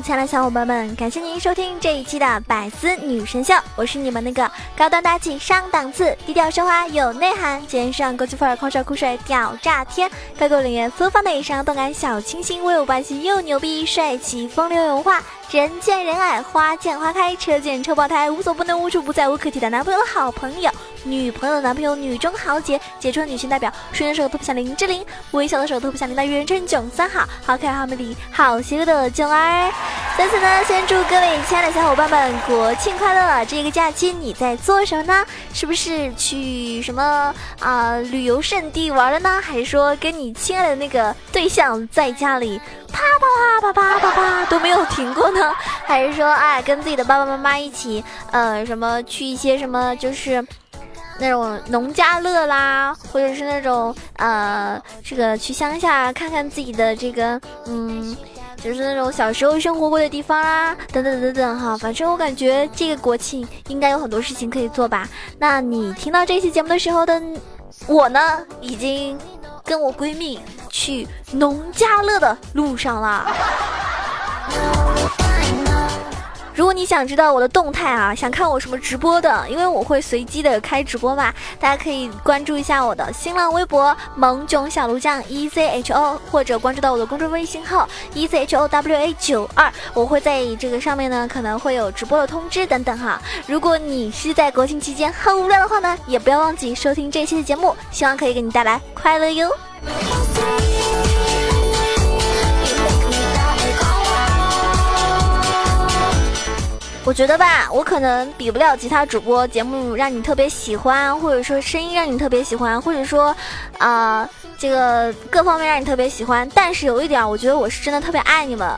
亲爱的小伙伴们，感谢您收听这一期的百思女神秀，我是你们那个高端大气上档次、低调奢华有内涵、肩上国际范儿、狂帅酷帅屌炸天、开口领域粗放的上动感小清新、威武霸气又牛逼、帅气风流有话、人见人爱、花见花开、车见车爆胎、无所不能、无处不在、无可替代男朋友的好朋友。女朋友的男朋友，女中豪杰，杰出的女性代表，睡的时候特别像林志玲，微笑的时候特别像林黛玉，人称囧三好，好可爱，好美丽，好邪恶的囧儿。在此呢，先祝各位亲爱的小伙伴们国庆快乐！这个假期你在做什么呢？是不是去什么啊旅游胜地玩了呢？还是说跟你亲爱的那个对象在家里啪啪啪啪啪啪啪都没有停过呢？还是说哎跟自己的爸爸妈妈一起呃什么去一些什么就是？那种农家乐啦，或者是那种呃，这个去乡下看看自己的这个，嗯，就是那种小时候生活过的地方啦，等等等等哈。反正我感觉这个国庆应该有很多事情可以做吧。那你听到这期节目的时候的我呢，已经跟我闺蜜去农家乐的路上了。如果你想知道我的动态啊，想看我什么直播的，因为我会随机的开直播嘛，大家可以关注一下我的新浪微博萌囧小炉酱 E Z H O，或者关注到我的公众微信号 E Z H O W A 九二，我会在这个上面呢，可能会有直播的通知等等哈。如果你是在国庆期间很无聊的话呢，也不要忘记收听这期的节目，希望可以给你带来快乐哟。我觉得吧，我可能比不了其他主播节目让你特别喜欢，或者说声音让你特别喜欢，或者说，啊，这个各方面让你特别喜欢。但是有一点，我觉得我是真的特别爱你们。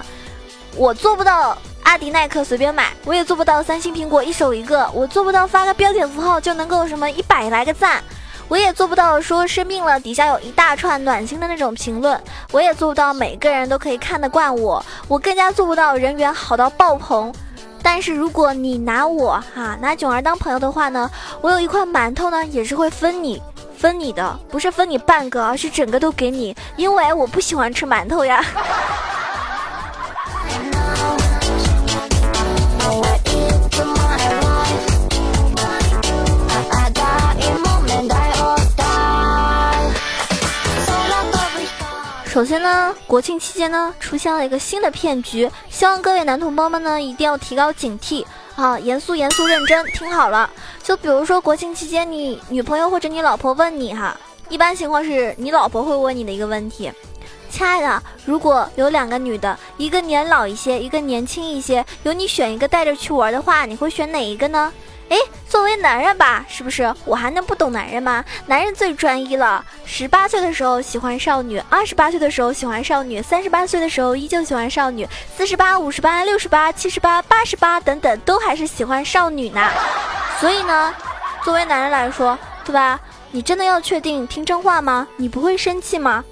我做不到阿迪耐克随便买，我也做不到三星苹果一手一个，我做不到发个标点符号就能够什么一百来个赞，我也做不到说生病了底下有一大串暖心的那种评论，我也做不到每个人都可以看得惯我，我更加做不到人缘好到爆棚。但是如果你拿我哈拿囧儿当朋友的话呢，我有一块馒头呢，也是会分你分你的，不是分你半个，而是整个都给你，因为我不喜欢吃馒头呀。首先呢，国庆期间呢，出现了一个新的骗局，希望各位男同胞们呢一定要提高警惕啊！严肃、严肃、认真，听好了。就比如说国庆期间，你女朋友或者你老婆问你哈，一般情况是你老婆会问你的一个问题：亲爱的，如果有两个女的，一个年老一些，一个年轻一些，由你选一个带着去玩的话，你会选哪一个呢？哎，作为男人吧，是不是我还能不懂男人吗？男人最专一了。十八岁的时候喜欢少女，二十八岁的时候喜欢少女，三十八岁的时候依旧喜欢少女，四十八、五十八、六十八、七十八、八十八等等，都还是喜欢少女呢。所以呢，作为男人来说，对吧？你真的要确定听真话吗？你不会生气吗？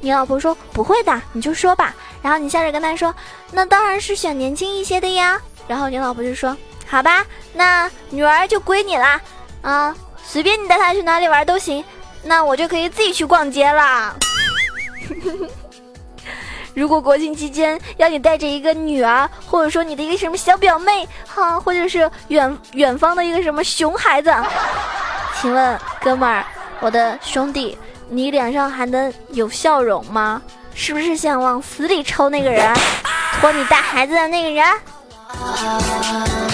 你老婆说不会的，你就说吧。然后你笑着跟他说，那当然是选年轻一些的呀。然后你老婆就说。好吧，那女儿就归你啦，啊，随便你带她去哪里玩都行，那我就可以自己去逛街啦。如果国庆期间要你带着一个女儿，或者说你的一个什么小表妹，哈，或者是远远方的一个什么熊孩子，请问哥们儿，我的兄弟，你脸上还能有笑容吗？是不是想往死里抽那个人，托你带孩子的那个人？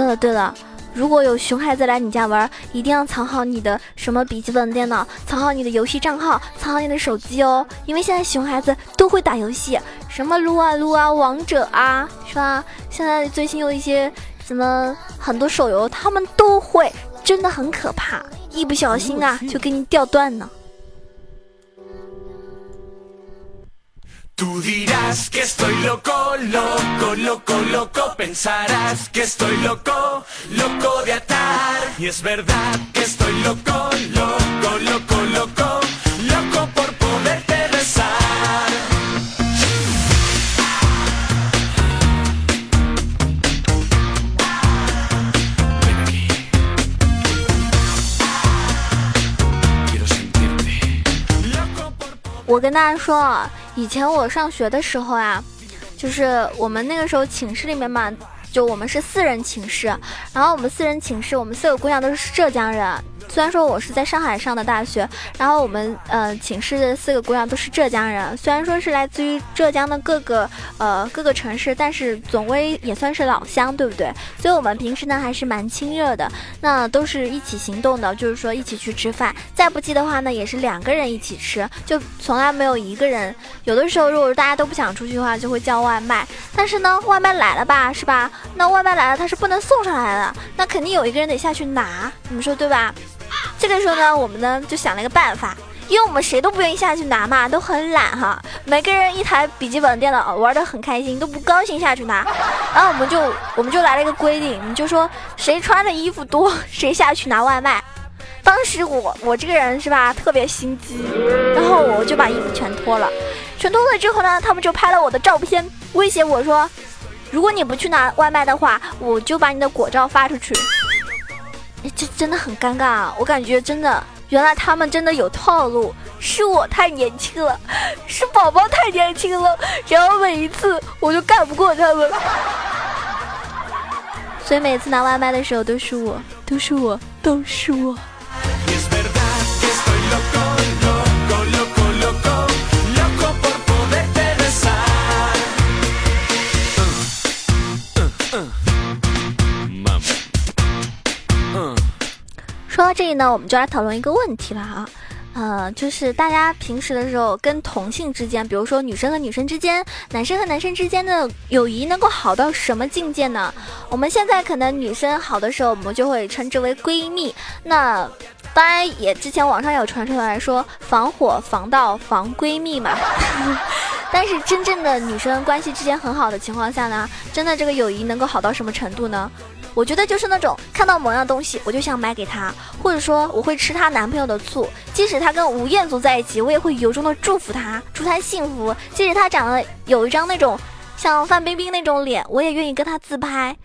对了对了，如果有熊孩子来你家玩，一定要藏好你的什么笔记本电脑，藏好你的游戏账号，藏好你的手机哦，因为现在熊孩子都会打游戏，什么撸啊撸啊，王者啊，是吧？现在最新有一些什么很多手游，他们都会，真的很可怕，一不小心啊就给你掉段呢。我跟大家说， 以前我上学的时候啊，就是我们那个时候寝室里面嘛，就我们是四人寝室，然后我们四人寝室，我们四个姑娘都是浙江人。虽然说我是在上海上的大学，然后我们呃寝室的四个姑娘都是浙江人，虽然说是来自于浙江的各个呃各个城市，但是总归也算是老乡，对不对？所以我们平时呢还是蛮亲热的，那都是一起行动的，就是说一起去吃饭，再不济的话呢也是两个人一起吃，就从来没有一个人。有的时候如果大家都不想出去的话，就会叫外卖，但是呢外卖来了吧，是吧？那外卖来了他是不能送上来的，那肯定有一个人得下去拿，你们说对吧？这个时候呢，我们呢就想了一个办法，因为我们谁都不愿意下去拿嘛，都很懒哈。每个人一台笔记本电脑，玩的很开心，都不高兴下去拿。然后我们就我们就来了一个规定，就说谁穿的衣服多，谁下去拿外卖。当时我我这个人是吧，特别心机，然后我就把衣服全脱了。全脱了之后呢，他们就拍了我的照片，威胁我说，如果你不去拿外卖的话，我就把你的果照发出去。这真的很尴尬啊！我感觉真的，原来他们真的有套路，是我太年轻了，是宝宝太年轻了，然后每一次我就干不过他们，所以每次拿外卖的时候都是我，都是我，都是我。到这里呢，我们就来讨论一个问题了啊，呃，就是大家平时的时候跟同性之间，比如说女生和女生之间，男生和男生之间的友谊能够好到什么境界呢？我们现在可能女生好的时候，我们就会称之为闺蜜。那当然也之前网上有传出来说防火防盗防闺蜜嘛，但是真正的女生关系之间很好的情况下呢，真的这个友谊能够好到什么程度呢？我觉得就是那种看到某样东西，我就想买给她，或者说我会吃她男朋友的醋，即使她跟吴彦祖在一起，我也会由衷的祝福她，祝她幸福。即使她长得有一张那种像范冰冰那种脸，我也愿意跟她自拍。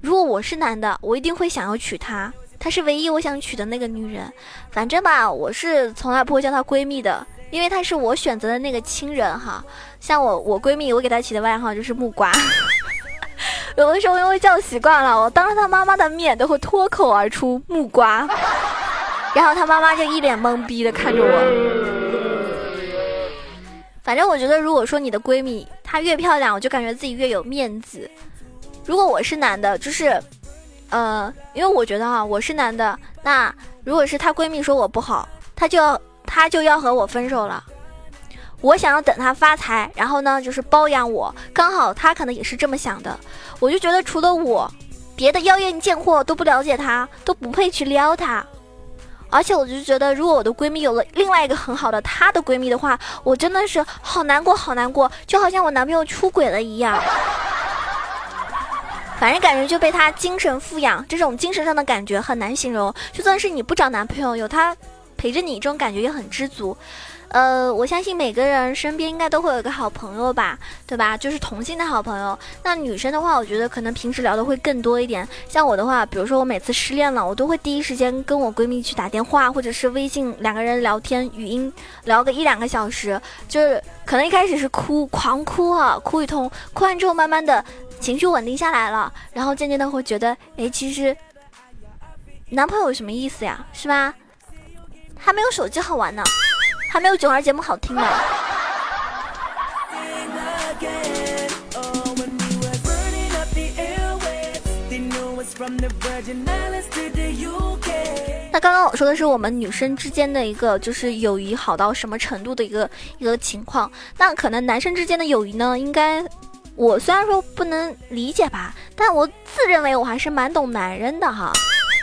如果我是男的，我一定会想要娶她，她是唯一我想娶的那个女人。反正吧，我是从来不会叫她闺蜜的，因为她是我选择的那个亲人哈。像我，我闺蜜，我给她起的外号就是木瓜。有的时候因为叫习惯了，我当着他妈妈的面都会脱口而出木瓜，然后他妈妈就一脸懵逼的看着我。反正我觉得，如果说你的闺蜜她越漂亮，我就感觉自己越有面子。如果我是男的，就是，呃，因为我觉得哈，我是男的，那如果是她闺蜜说我不好，她就要她就要和我分手了。我想要等他发财，然后呢，就是包养我。刚好他可能也是这么想的。我就觉得除了我，别的妖艳贱货都不了解他，都不配去撩他。而且我就觉得，如果我的闺蜜有了另外一个很好的她的闺蜜的话，我真的是好难过，好难过，就好像我男朋友出轨了一样。反正感觉就被他精神富养，这种精神上的感觉很难形容。就算是你不找男朋友，有他陪着你，这种感觉也很知足。呃，我相信每个人身边应该都会有一个好朋友吧，对吧？就是同性的好朋友。那女生的话，我觉得可能平时聊的会更多一点。像我的话，比如说我每次失恋了，我都会第一时间跟我闺蜜去打电话，或者是微信两个人聊天，语音聊个一两个小时。就是可能一开始是哭，狂哭啊，哭一通，哭完之后慢慢的情绪稳定下来了，然后渐渐的会觉得，哎，其实男朋友有什么意思呀，是吧？还没有手机好玩呢。还没有九儿节目好听呢。那刚刚我说的是我们女生之间的一个，就是友谊好到什么程度的一个一个情况。那可能男生之间的友谊呢，应该我虽然说不能理解吧，但我自认为我还是蛮懂男人的哈。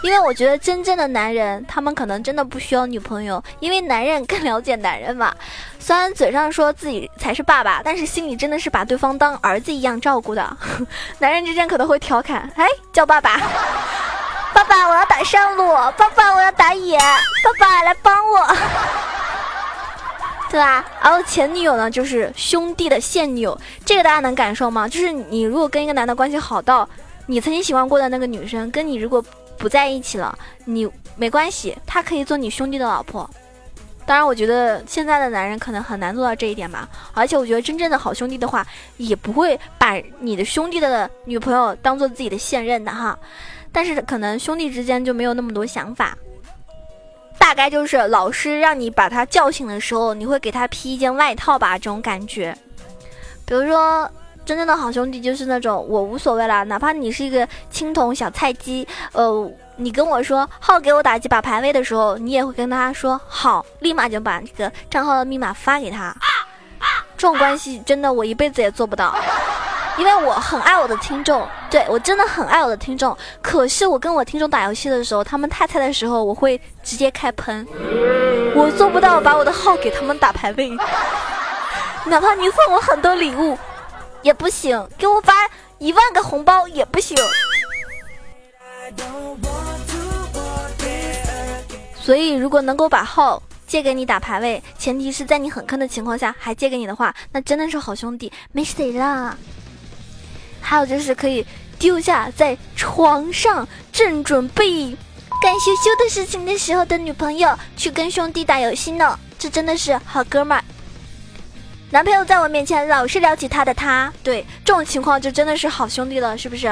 因为我觉得真正的男人，他们可能真的不需要女朋友，因为男人更了解男人嘛。虽然嘴上说自己才是爸爸，但是心里真的是把对方当儿子一样照顾的。男人之间可能会调侃：“哎，叫爸爸，爸爸我要打上路，爸爸我要打野，爸爸来帮我。” 对吧？然后前女友呢，就是兄弟的现女友，这个大家能感受吗？就是你如果跟一个男的关系好到，你曾经喜欢过的那个女生，跟你如果。不在一起了，你没关系，他可以做你兄弟的老婆。当然，我觉得现在的男人可能很难做到这一点吧。而且，我觉得真正的好兄弟的话，也不会把你的兄弟的女朋友当做自己的现任的哈。但是，可能兄弟之间就没有那么多想法。大概就是老师让你把他叫醒的时候，你会给他披一件外套吧，这种感觉。比如说。真正的好兄弟就是那种我无所谓啦，哪怕你是一个青铜小菜鸡，呃，你跟我说号给我打几把排位的时候，你也会跟他说好，立马就把这个账号的密码发给他。这种关系真的我一辈子也做不到，因为我很爱我的听众，对我真的很爱我的听众。可是我跟我听众打游戏的时候，他们太菜的时候，我会直接开喷，我做不到把我的号给他们打排位，哪怕你送我很多礼物。也不行，给我发一万个红包也不行。所以，如果能够把号借给你打排位，前提是在你很坑的情况下还借给你的话，那真的是好兄弟，没谁了。还有就是可以丢下在床上正准备干羞羞的事情的时候的女朋友，去跟兄弟打游戏呢，这真的是好哥们儿。男朋友在我面前老是聊起他的他，对这种情况就真的是好兄弟了，是不是？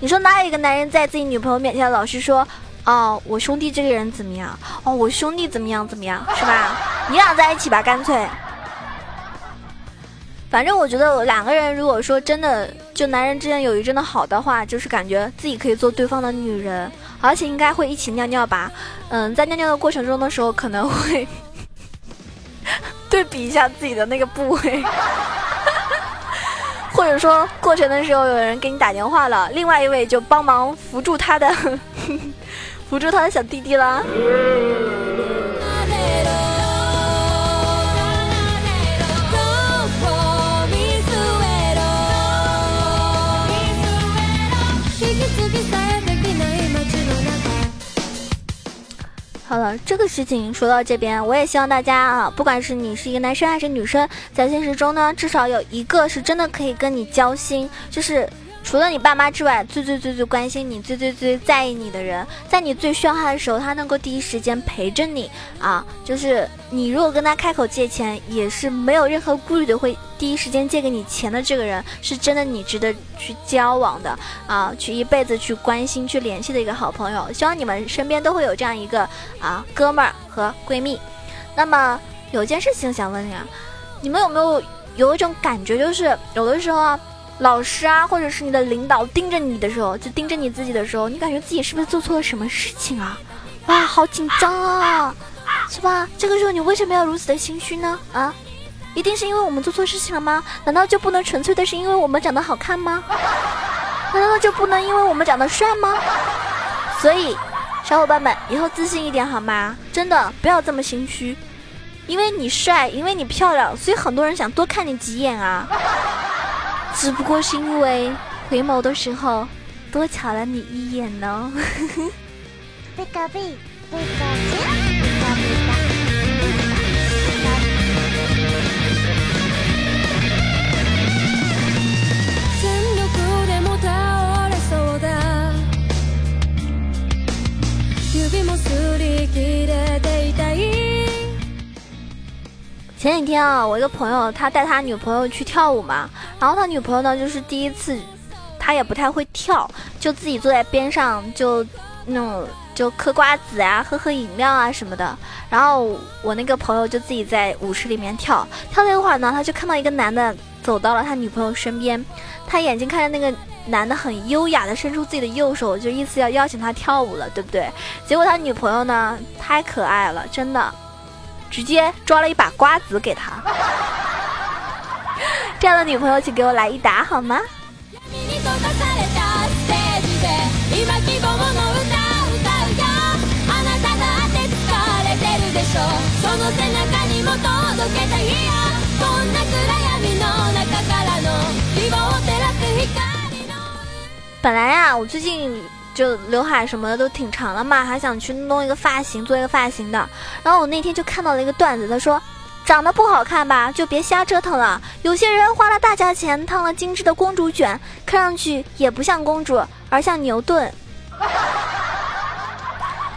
你说哪有一个男人在自己女朋友面前老是说，哦，我兄弟这个人怎么样？哦，我兄弟怎么样怎么样，是吧？你俩在一起吧，干脆。反正我觉得两个人如果说真的就男人之间友谊真的好的话，就是感觉自己可以做对方的女人，而且应该会一起尿尿吧？嗯，在尿尿的过程中的时候可能会。对比一下自己的那个部位，或者说过程的时候有人给你打电话了，另外一位就帮忙扶住他的，扶住他的小弟弟了。好了，这个事情说到这边，我也希望大家啊，不管是你是一个男生还是女生，在现实中呢，至少有一个是真的可以跟你交心，就是。除了你爸妈之外，最最最最关心你、最最最在意你的人，在你最需要他的时候，他能够第一时间陪着你啊！就是你如果跟他开口借钱，也是没有任何顾虑的，会第一时间借给你钱的这个人，是真的你值得去交往的啊，去一辈子去关心、去联系的一个好朋友。希望你们身边都会有这样一个啊哥们儿和闺蜜。那么有件事情想问你啊，你们有没有有一种感觉，就是有的时候啊。老师啊，或者是你的领导盯着你的时候，就盯着你自己的时候，你感觉自己是不是做错了什么事情啊？哇，好紧张啊，是吧？这个时候你为什么要如此的心虚呢？啊，一定是因为我们做错事情了吗？难道就不能纯粹的是因为我们长得好看吗？难道就不能因为我们长得帅吗？所以，小伙伴们以后自信一点好吗？真的不要这么心虚，因为你帅，因为你漂亮，所以很多人想多看你几眼啊。只不过是因为回眸的时候多瞧了你一眼呢。前几天啊，我一个朋友他带他女朋友去跳舞嘛，然后他女朋友呢就是第一次，他也不太会跳，就自己坐在边上就那种就嗑瓜子啊，喝喝饮料啊什么的。然后我那个朋友就自己在舞池里面跳，跳了一会儿呢，他就看到一个男的走到了他女朋友身边，他眼睛看着那个男的很优雅的伸出自己的右手，就意思要邀请他跳舞了，对不对？结果他女朋友呢太可爱了，真的。直接抓了一把瓜子给他。这样的女朋友，请给我来一打好吗？本来呀，我最近。就刘海什么的都挺长了嘛，还想去弄一个发型，做一个发型的。然后我那天就看到了一个段子，他说，长得不好看吧，就别瞎折腾了。有些人花了大价钱烫了精致的公主卷，看上去也不像公主，而像牛顿。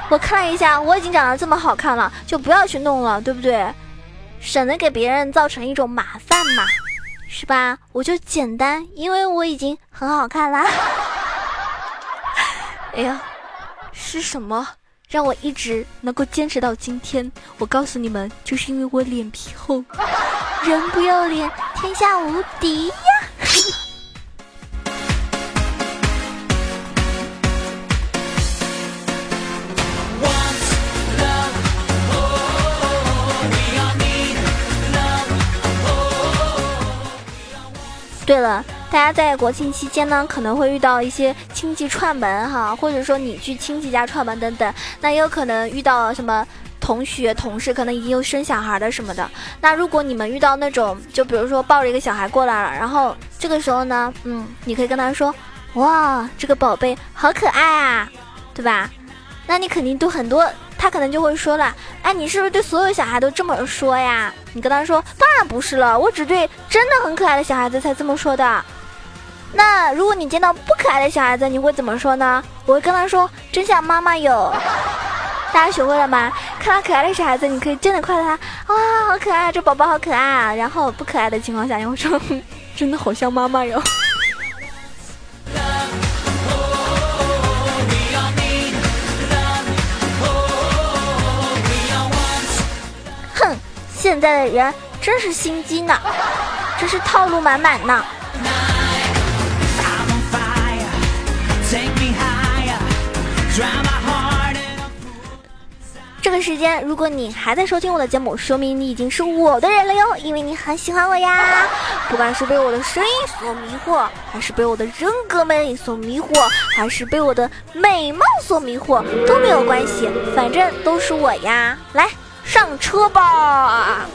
我看了一下，我已经长得这么好看了，就不要去弄了，对不对？省得给别人造成一种麻烦嘛，是吧？我就简单，因为我已经很好看啦。哎呀，是什么让我一直能够坚持到今天？我告诉你们，就是因为我脸皮厚，人不要脸，天下无敌呀！对了。大家在国庆期间呢，可能会遇到一些亲戚串门哈，或者说你去亲戚家串门等等，那也有可能遇到什么同学、同事，可能已经有生小孩的什么的。那如果你们遇到那种，就比如说抱着一个小孩过来了，然后这个时候呢，嗯，你可以跟他说，哇，这个宝贝好可爱啊，对吧？那你肯定都很多。他可能就会说了，哎，你是不是对所有小孩都这么说呀？你跟他说，当然不是了，我只对真的很可爱的小孩子才这么说的。那如果你见到不可爱的小孩子，你会怎么说呢？我会跟他说，真像妈妈哟。大家学会了吗？看到可爱的小孩子，你可以真的夸他，哇，好可爱，这宝宝好可爱啊。然后不可爱的情况下，你会说，真的好像妈妈哟。哼，现在的人真是心机呢，真是套路满满呢。这个时间，如果你还在收听我的节目，说明你已经是我的人了哟，因为你很喜欢我呀。不管是被我的声音所迷惑，还是被我的人格魅力所迷惑，还是被我的美貌所迷惑，都没有关系，反正都是我呀。来，上车吧。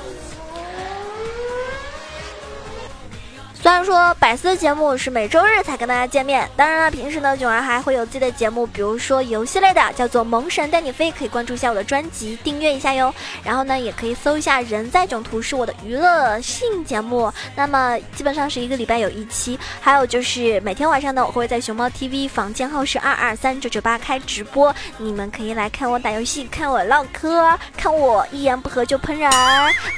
虽然说百思的节目是每周日才跟大家见面，当然了，平时呢囧儿还会有自己的节目，比如说游戏类的，叫做《萌神带你飞》，可以关注一下我的专辑，订阅一下哟。然后呢，也可以搜一下“人在囧途”是我的娱乐性节目，那么基本上是一个礼拜有一期。还有就是每天晚上呢，我会在熊猫 TV 房间号是二二三九九八开直播，你们可以来看我打游戏，看我唠嗑，看我一言不合就喷人。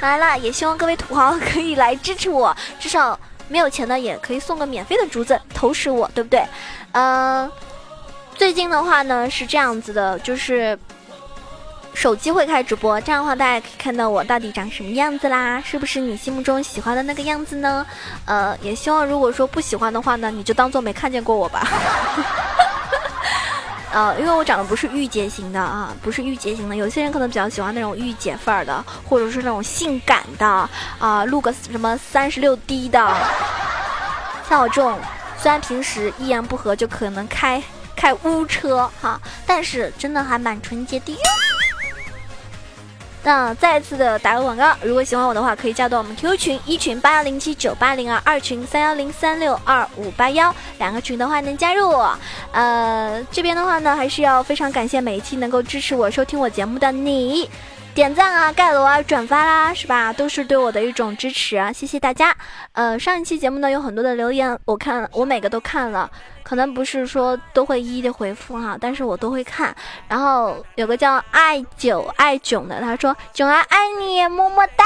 来了，也希望各位土豪可以来支持我，至少。没有钱的也可以送个免费的竹子投食我，对不对？嗯，最近的话呢是这样子的，就是手机会开直播，这样的话大家可以看到我到底长什么样子啦，是不是你心目中喜欢的那个样子呢？呃，也希望如果说不喜欢的话呢，你就当做没看见过我吧。呃，因为我长得不是御姐型的啊，不是御姐型的。有些人可能比较喜欢那种御姐范儿的，或者是那种性感的啊，录个什么三十六 D 的。像我这种，虽然平时一言不合就可能开开污车哈，但是真的还蛮纯洁的哟。那再次的打个广告，如果喜欢我的话，可以加到我们 QQ 群一群八幺零七九八零二，二群三幺零三六二五八幺，两个群的话能加入我。呃，这边的话呢，还是要非常感谢每一期能够支持我、收听我节目的你。点赞啊，盖楼啊，转发啦，是吧？都是对我的一种支持啊，谢谢大家。呃，上一期节目呢有很多的留言，我看我每个都看了，可能不是说都会一一的回复哈，但是我都会看。然后有个叫爱九爱囧的，他说囧儿爱你，么么哒。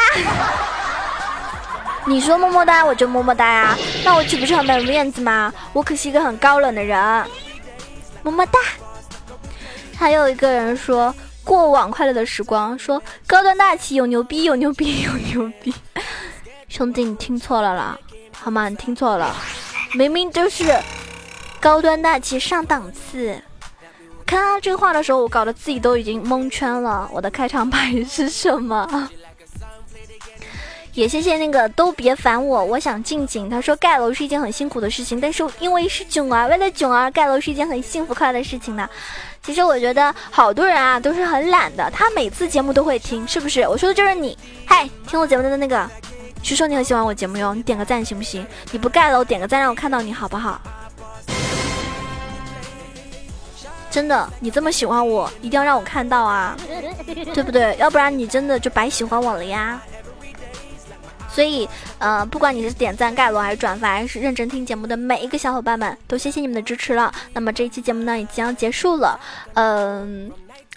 你说么么哒，我就么么哒呀，那我岂不是很没有面子吗？我可是一个很高冷的人，么么哒。还有一个人说。过往快乐的时光，说高端大气有牛逼有牛逼有牛逼，兄弟你听错了啦，好吗？你听错了，明明就是高端大气上档次。看到这个话的时候，我搞得自己都已经蒙圈了。我的开场白是什么？也谢谢那个都别烦我，我想静静。他说盖楼是一件很辛苦的事情，但是因为是囧儿，为了囧儿盖楼是一件很幸福快乐的事情呢。其实我觉得好多人啊都是很懒的，他每次节目都会听，是不是？我说的就是你。嗨，听我节目的那个，据说你很喜欢我节目哟，你点个赞行不行？你不盖楼，点个赞让我看到你好不好？真的，你这么喜欢我，一定要让我看到啊，对不对？要不然你真的就白喜欢我了呀。所以，呃，不管你是点赞、盖楼还是转发，还是认真听节目的每一个小伙伴们，都谢谢你们的支持了。那么这一期节目呢，也即将结束了，嗯，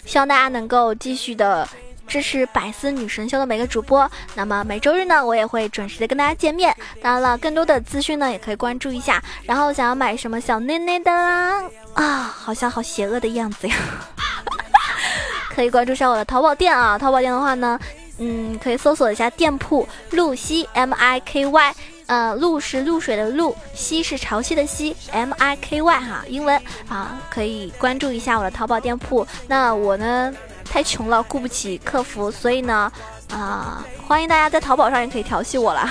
希望大家能够继续的支持百思女神秀的每个主播。那么每周日呢，我也会准时的跟大家见面。当然了，更多的资讯呢，也可以关注一下。然后想要买什么小内内的啦，啊，好像好邪恶的样子呀，可以关注一下我的淘宝店啊。淘宝店的话呢。嗯，可以搜索一下店铺露西 M I K Y，呃，露是露水的露，西是潮汐的西，M I K Y 哈，英文啊，可以关注一下我的淘宝店铺。那我呢，太穷了，雇不起客服，所以呢，啊，欢迎大家在淘宝上也可以调戏我了。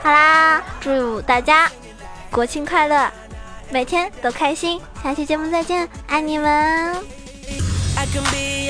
好啦，祝大家国庆快乐，每天都开心，下期节目再见，爱你们。